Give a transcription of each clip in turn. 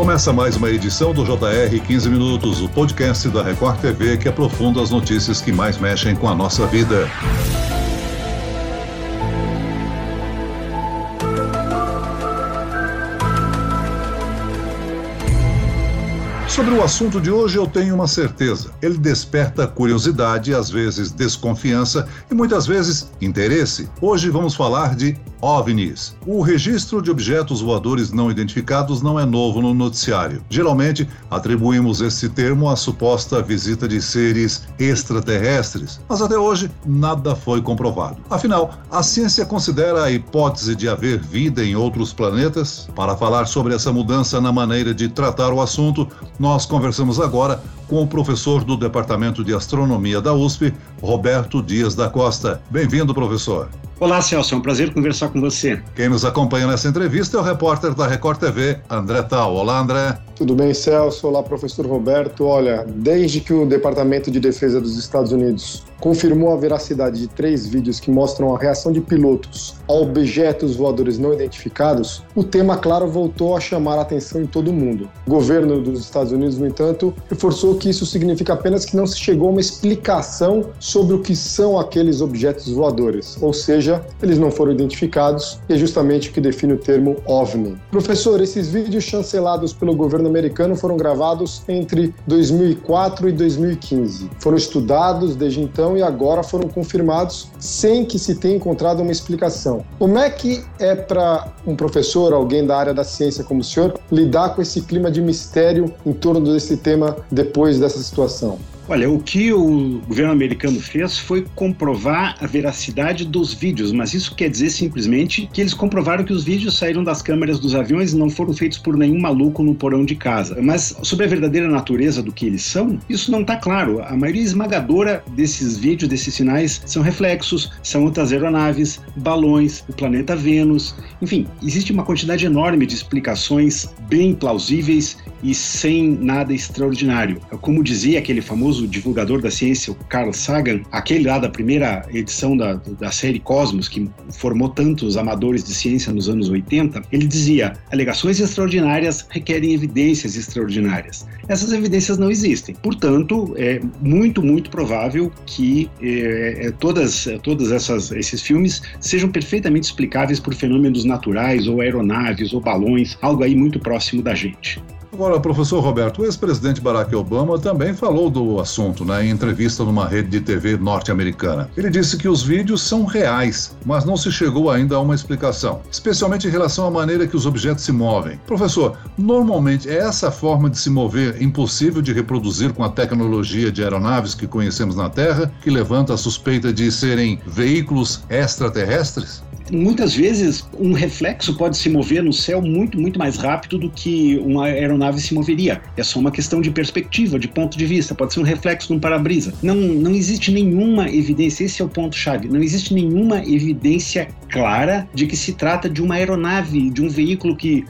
Começa mais uma edição do JR 15 Minutos, o podcast da Record TV que aprofunda as notícias que mais mexem com a nossa vida. Sobre o assunto de hoje, eu tenho uma certeza. Ele desperta curiosidade, às vezes desconfiança e muitas vezes interesse. Hoje vamos falar de OVNIs. O registro de objetos voadores não identificados não é novo no noticiário. Geralmente, atribuímos esse termo à suposta visita de seres extraterrestres, mas até hoje nada foi comprovado. Afinal, a ciência considera a hipótese de haver vida em outros planetas? Para falar sobre essa mudança na maneira de tratar o assunto, nós conversamos agora com o professor do Departamento de Astronomia da USP, Roberto Dias da Costa. Bem-vindo, professor. Olá, Celso, é um prazer conversar com você. Quem nos acompanha nessa entrevista é o repórter da Record TV, André Tal. Olá, André. Tudo bem, Celso? Olá, professor Roberto. Olha, desde que o Departamento de Defesa dos Estados Unidos confirmou a veracidade de três vídeos que mostram a reação de pilotos a objetos voadores não identificados, o tema, claro, voltou a chamar a atenção em todo o mundo. O governo dos Estados Unidos, no entanto, reforçou que isso significa apenas que não se chegou a uma explicação sobre o que são aqueles objetos voadores, ou seja, eles não foram identificados e é justamente o que define o termo OVNI. Professor, esses vídeos chancelados pelo governo americano foram gravados entre 2004 e 2015. Foram estudados desde então e agora foram confirmados sem que se tenha encontrado uma explicação. Como é que é para um professor, alguém da área da ciência como o senhor, lidar com esse clima de mistério em torno desse tema depois dessa situação? Olha, o que o governo americano fez foi comprovar a veracidade dos vídeos, mas isso quer dizer simplesmente que eles comprovaram que os vídeos saíram das câmeras dos aviões e não foram feitos por nenhum maluco no porão de casa. Mas sobre a verdadeira natureza do que eles são, isso não está claro. A maioria esmagadora desses vídeos, desses sinais, são reflexos, são outras aeronaves, balões, o planeta Vênus. Enfim, existe uma quantidade enorme de explicações bem plausíveis e sem nada extraordinário. Como dizia aquele famoso famoso divulgador da ciência, o Carl Sagan, aquele lá da primeira edição da, da série Cosmos, que formou tantos amadores de ciência nos anos 80, ele dizia: alegações extraordinárias requerem evidências extraordinárias. Essas evidências não existem. Portanto, é muito, muito provável que é, é todas, todas essas, esses filmes sejam perfeitamente explicáveis por fenômenos naturais ou aeronaves ou balões, algo aí muito próximo da gente. Agora, professor Roberto, o ex-presidente Barack Obama também falou do assunto né, em entrevista numa rede de TV norte-americana. Ele disse que os vídeos são reais, mas não se chegou ainda a uma explicação, especialmente em relação à maneira que os objetos se movem. Professor, normalmente é essa forma de se mover impossível de reproduzir com a tecnologia de aeronaves que conhecemos na Terra, que levanta a suspeita de serem veículos extraterrestres? Muitas vezes um reflexo pode se mover no céu muito, muito mais rápido do que uma aeronave se moveria. É só uma questão de perspectiva, de ponto de vista. Pode ser um reflexo num para-brisa. Não, não existe nenhuma evidência, esse é o ponto-chave, não existe nenhuma evidência clara de que se trata de uma aeronave, de um veículo que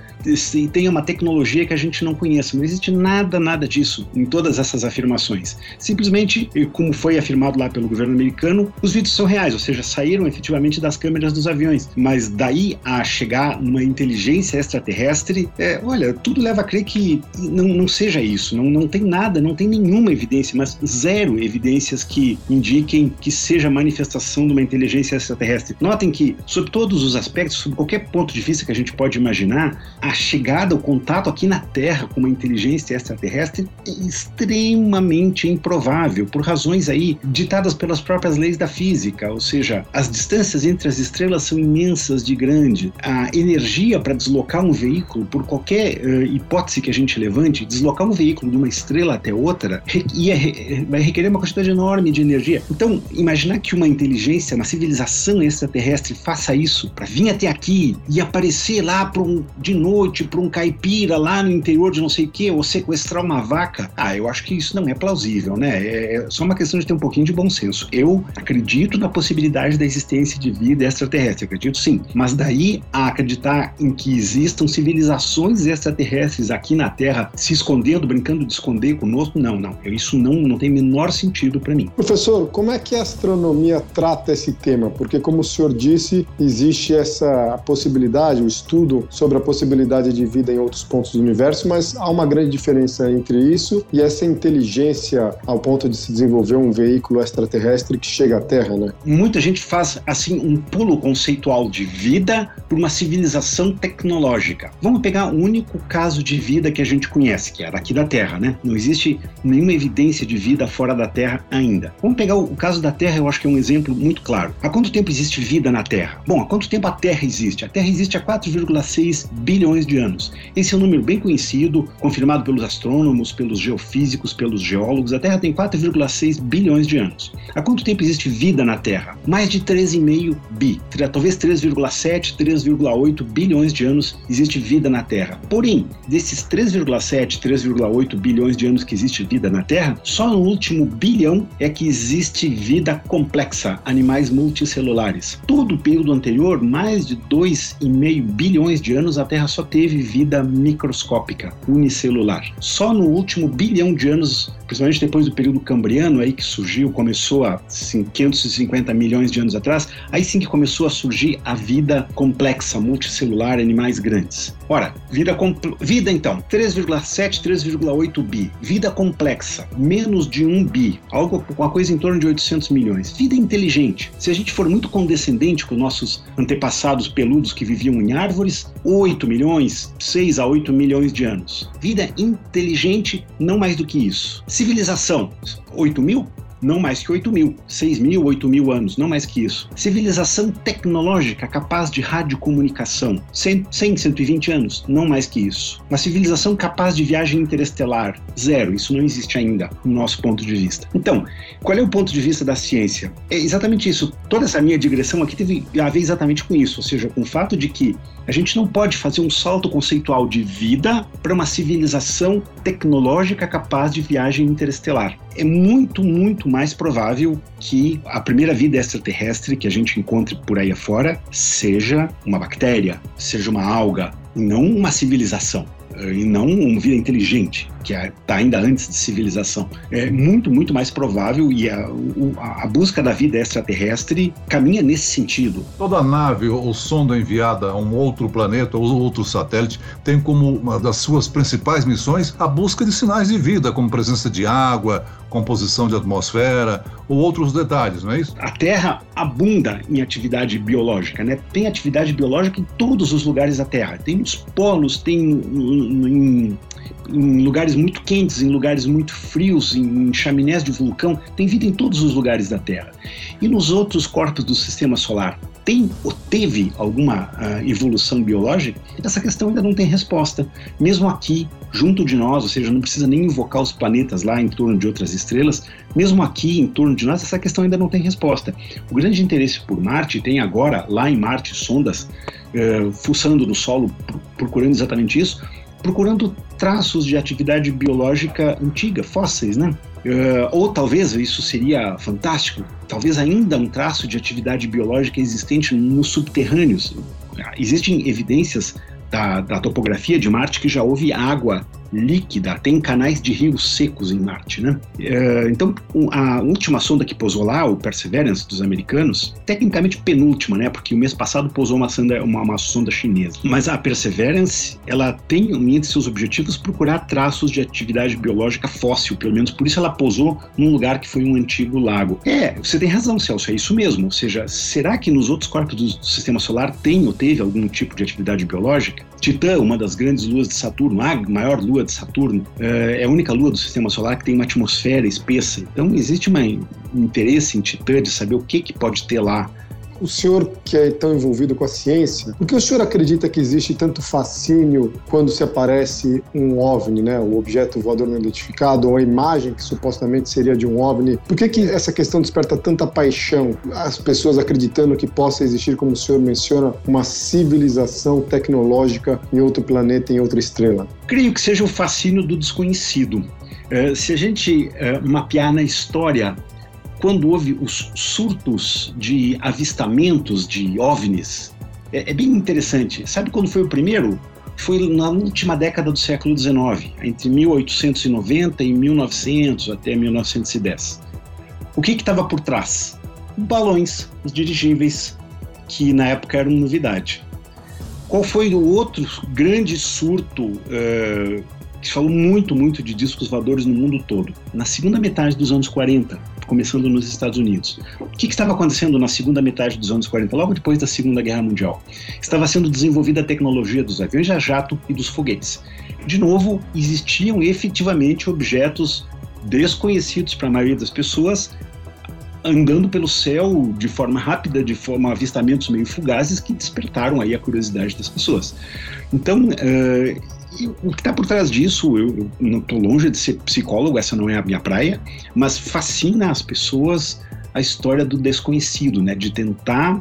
tenha uma tecnologia que a gente não conheça. Não existe nada, nada disso em todas essas afirmações. Simplesmente, como foi afirmado lá pelo governo americano, os vídeos são reais, ou seja, saíram efetivamente das câmeras dos aviões mas daí a chegar numa inteligência extraterrestre, é, olha, tudo leva a crer que não, não seja isso. Não, não tem nada, não tem nenhuma evidência, mas zero evidências que indiquem que seja manifestação de uma inteligência extraterrestre. Notem que, sob todos os aspectos, sob qualquer ponto de vista que a gente pode imaginar, a chegada, o contato aqui na Terra com uma inteligência extraterrestre é extremamente improvável, por razões aí ditadas pelas próprias leis da física, ou seja, as distâncias entre as estrelas são imensas de grande. A energia para deslocar um veículo, por qualquer uh, hipótese que a gente levante, deslocar um veículo de uma estrela até outra ia, vai requerer uma quantidade enorme de energia. Então, imaginar que uma inteligência, uma civilização extraterrestre faça isso para vir até aqui e aparecer lá um, de noite para um caipira lá no interior de não sei o que, ou sequestrar uma vaca, ah, eu acho que isso não é plausível, né? É, é só uma questão de ter um pouquinho de bom senso. Eu acredito na possibilidade da existência de vida extraterrestre acredito sim. Mas daí a acreditar em que existam civilizações extraterrestres aqui na Terra se escondendo, brincando de esconder conosco, não, não. Isso não, não tem menor sentido para mim. Professor, como é que a astronomia trata esse tema? Porque, como o senhor disse, existe essa possibilidade, o estudo sobre a possibilidade de vida em outros pontos do universo, mas há uma grande diferença entre isso e essa inteligência ao ponto de se desenvolver um veículo extraterrestre que chega à Terra, né? Muita gente faz assim um pulo conceitual de vida para uma civilização tecnológica. Vamos pegar o único caso de vida que a gente conhece, que é daqui da Terra, né? Não existe nenhuma evidência de vida fora da Terra ainda. Vamos pegar o caso da Terra, eu acho que é um exemplo muito claro. Há quanto tempo existe vida na Terra? Bom, há quanto tempo a Terra existe? A Terra existe há 4,6 bilhões de anos. Esse é um número bem conhecido, confirmado pelos astrônomos, pelos geofísicos, pelos geólogos. A Terra tem 4,6 bilhões de anos. Há quanto tempo existe vida na Terra? Mais de 13,5 bi. Talvez 3,7, 3,8 bilhões de anos existe vida na Terra. Porém, desses 3,7, 3,8 bilhões de anos que existe vida na Terra, só no último bilhão é que existe vida complexa, animais multicelulares. Todo o período anterior, mais de 2,5 bilhões de anos, a Terra só teve vida microscópica, unicelular. Só no último bilhão de anos, principalmente depois do período cambriano aí que surgiu, começou há 550 milhões de anos atrás, aí sim que começou a surgir a vida complexa, multicelular, animais grandes. Ora, vida, vida então, 3,7, 3,8 bi. Vida complexa, menos de 1 bi, algo uma coisa em torno de 800 milhões. Vida inteligente. Se a gente for muito condescendente com nossos antepassados peludos que viviam em árvores, 8 milhões, 6 a 8 milhões de anos. Vida inteligente, não mais do que isso. Civilização, 8 mil? Não mais que 8 mil, 6 mil, 8 mil anos, não mais que isso. Civilização tecnológica capaz de radiocomunicação, 100, 100 120 anos, não mais que isso. Uma civilização capaz de viagem interestelar, zero, isso não existe ainda, no nosso ponto de vista. Então, qual é o ponto de vista da ciência? É exatamente isso. Toda essa minha digressão aqui teve a ver exatamente com isso, ou seja, com o fato de que a gente não pode fazer um salto conceitual de vida para uma civilização tecnológica capaz de viagem interestelar. É muito, muito mais provável que a primeira vida extraterrestre que a gente encontre por aí afora seja uma bactéria, seja uma alga, não uma civilização e não uma vida inteligente, que está ainda antes de civilização. É muito, muito mais provável e a, a, busca da vida extraterrestre caminha nesse sentido. Toda nave ou sonda enviada a um outro planeta ou outro satélite tem como uma das suas principais missões a busca de sinais de vida, como presença de água, composição de atmosfera ou outros detalhes, não é isso? A Terra abunda em atividade biológica, né? Tem atividade biológica em todos os lugares da Terra. Tem nos polos, tem em, em lugares muito quentes, em lugares muito frios, em chaminés de vulcão, tem vida em todos os lugares da Terra. E nos outros corpos do sistema solar, tem ou teve alguma uh, evolução biológica? Essa questão ainda não tem resposta. Mesmo aqui, junto de nós, ou seja, não precisa nem invocar os planetas lá em torno de outras estrelas, mesmo aqui em torno de nós, essa questão ainda não tem resposta. O grande interesse por Marte tem agora, lá em Marte, sondas uh, fuçando no solo, procurando exatamente isso, procurando traços de atividade biológica antiga, fósseis, né? Uh, ou talvez isso seria fantástico, talvez ainda um traço de atividade biológica existente nos subterrâneos. Existem evidências da, da topografia de Marte que já houve água líquida, tem canais de rios secos em Marte, né? É, então, a última sonda que pousou lá, o Perseverance dos americanos, tecnicamente penúltima, né? Porque o mês passado pousou uma sonda, uma, uma sonda chinesa. Mas a Perseverance, ela tem entre seus objetivos procurar traços de atividade biológica fóssil, pelo menos por isso ela pousou num lugar que foi um antigo lago. É, você tem razão, Celso, é isso mesmo. Ou seja, será que nos outros corpos do sistema solar tem ou teve algum tipo de atividade biológica? Titã, uma das grandes luas de Saturno, a maior lua de Saturno, é, é a única lua do sistema solar que tem uma atmosfera espessa. Então existe um interesse em Titã de saber o que, que pode ter lá o senhor que é tão envolvido com a ciência, por que o senhor acredita que existe tanto fascínio quando se aparece um OVNI, né, o objeto voador não identificado, ou a imagem que supostamente seria de um OVNI? Por que, que essa questão desperta tanta paixão? As pessoas acreditando que possa existir, como o senhor menciona, uma civilização tecnológica em outro planeta, em outra estrela? Creio que seja o fascínio do desconhecido. Uh, se a gente uh, mapear na história quando houve os surtos de avistamentos de OVNIs, é, é bem interessante. Sabe quando foi o primeiro? Foi na última década do século XIX, entre 1890 e 1900 até 1910. O que estava por trás? Balões, os dirigíveis, que na época eram novidade. Qual foi o outro grande surto uh, que falou muito, muito de discos voadores no mundo todo? Na segunda metade dos anos 40, começando nos Estados Unidos. O que, que, estava acontecendo na segunda metade dos anos 40, logo depois da Segunda Guerra Mundial? Estava sendo desenvolvida a tecnologia dos aviões a jato e dos foguetes. De novo, existiam efetivamente objetos desconhecidos para a maioria das pessoas andando pelo céu de forma rápida, de forma avistamentos meio fugazes que despertaram aí a curiosidade das pessoas. Então, uh, o que está por trás disso, eu, eu não estou longe de ser psicólogo, essa não é a minha praia, mas fascina as pessoas a história do desconhecido, né? De tentar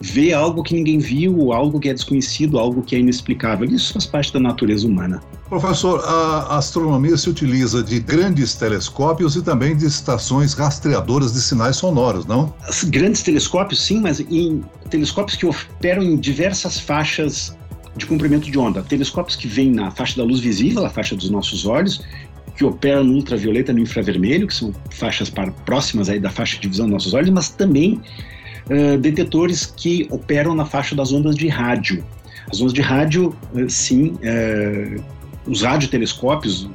ver algo que ninguém viu, algo que é desconhecido, algo que é inexplicável. Isso faz parte da natureza humana. Professor, a astronomia se utiliza de grandes telescópios e também de estações rastreadoras de sinais sonoros, não? As grandes telescópios, sim, mas em telescópios que operam em diversas faixas de comprimento de onda. Telescópios que vêm na faixa da luz visível, a faixa dos nossos olhos, que operam no ultravioleta e no infravermelho, que são faixas para, próximas aí da faixa de visão dos nossos olhos, mas também uh, detetores que operam na faixa das ondas de rádio. As ondas de rádio, uh, sim, uh, os radiotelescópios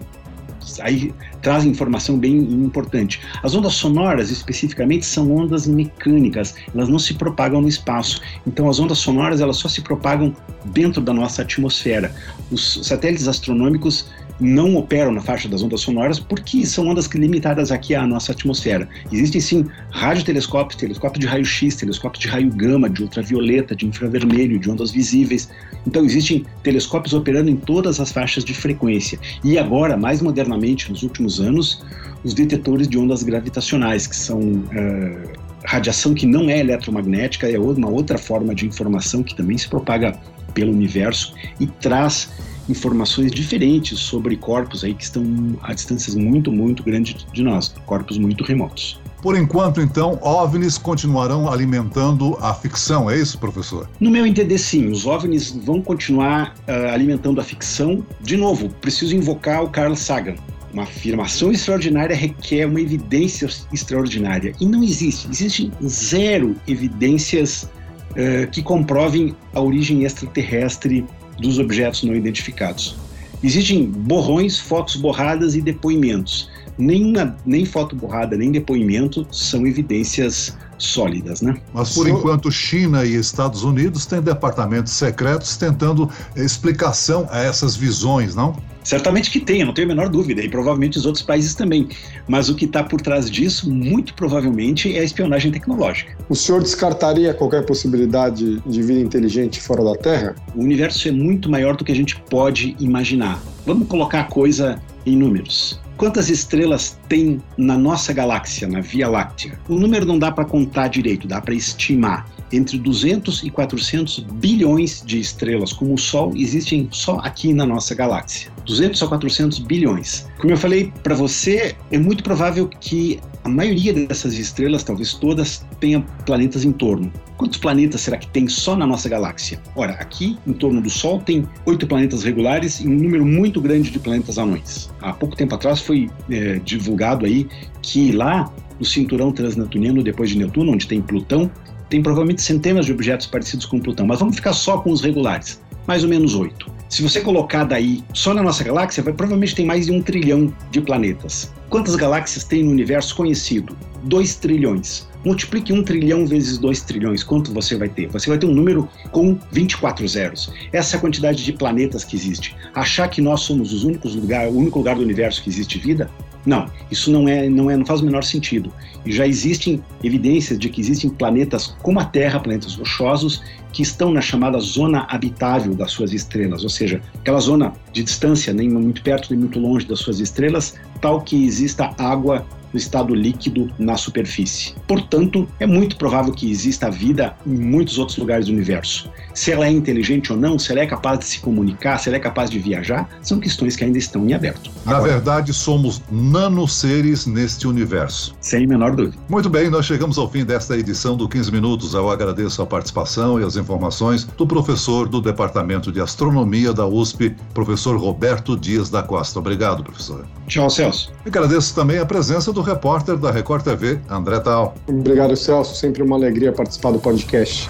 aí trazem informação bem importante. As ondas sonoras, especificamente, são ondas mecânicas, elas não se propagam no espaço. Então, as ondas sonoras elas só se propagam dentro da nossa atmosfera. Os satélites astronômicos não operam na faixa das ondas sonoras porque são ondas limitadas aqui à nossa atmosfera. Existem sim radiotelescópios, telescópios de raio-x, telescópios de raio gama, de ultravioleta, de infravermelho, de ondas visíveis. Então existem telescópios operando em todas as faixas de frequência. E agora, mais modernamente, nos últimos anos, os detetores de ondas gravitacionais, que são uh, radiação que não é eletromagnética, é uma outra forma de informação que também se propaga pelo universo e traz informações diferentes sobre corpos aí que estão a distâncias muito, muito grandes de nós, corpos muito remotos. Por enquanto, então, OVNIs continuarão alimentando a ficção, é isso, professor? No meu entender, sim. Os OVNIs vão continuar uh, alimentando a ficção. De novo, preciso invocar o Carl Sagan. Uma afirmação extraordinária requer uma evidência extraordinária. E não existe. Existem zero evidências uh, que comprovem a origem extraterrestre dos objetos não identificados. Existem borrões, fotos borradas e depoimentos. Nem, nem foto borrada, nem depoimento são evidências sólidas, né? Mas por enquanto China e Estados Unidos têm departamentos secretos tentando explicação a essas visões, não? Certamente que tem, eu não tenho a menor dúvida, e provavelmente os outros países também. Mas o que está por trás disso, muito provavelmente, é a espionagem tecnológica. O senhor descartaria qualquer possibilidade de vida inteligente fora da Terra? O universo é muito maior do que a gente pode imaginar. Vamos colocar a coisa em números. Quantas estrelas tem na nossa galáxia, na Via Láctea? O número não dá para contar direito, dá para estimar entre 200 e 400 bilhões de estrelas, como o Sol, existem só aqui na nossa galáxia. 200 a 400 bilhões. Como eu falei para você, é muito provável que a maioria dessas estrelas, talvez todas, tenha planetas em torno. Quantos planetas será que tem só na nossa galáxia? Ora, aqui, em torno do Sol, tem oito planetas regulares e um número muito grande de planetas anões. Há pouco tempo atrás foi é, divulgado aí que lá no cinturão transneptuniano, depois de Netuno, onde tem Plutão, tem provavelmente centenas de objetos parecidos com Plutão, mas vamos ficar só com os regulares, mais ou menos oito. Se você colocar daí só na nossa galáxia, vai, provavelmente tem mais de um trilhão de planetas. Quantas galáxias tem no universo conhecido? 2 trilhões. Multiplique 1 trilhão vezes 2 trilhões, quanto você vai ter? Você vai ter um número com 24 zeros. Essa é a quantidade de planetas que existe. Achar que nós somos os únicos lugar, o único lugar do universo que existe vida? Não, isso não é, não é, não faz o menor sentido. E já existem evidências de que existem planetas como a Terra, planetas rochosos, que estão na chamada zona habitável das suas estrelas, ou seja, aquela zona de distância, nem muito perto nem muito longe das suas estrelas, tal que exista água no estado líquido na superfície. Portanto, é muito provável que exista vida em muitos outros lugares do universo. Se ela é inteligente ou não, se ela é capaz de se comunicar, se ela é capaz de viajar, são questões que ainda estão em aberto. Na Agora, verdade, somos nanoseres neste universo. Sem menor dúvida. Muito bem, nós chegamos ao fim desta edição do 15 Minutos. Eu agradeço a participação e as informações do professor do Departamento de Astronomia da USP, professor Roberto Dias da Costa. Obrigado, professor. Tchau, Celso. Agradeço também a presença do repórter da Record TV, André Tal. Obrigado, Celso. Sempre uma alegria participar do podcast.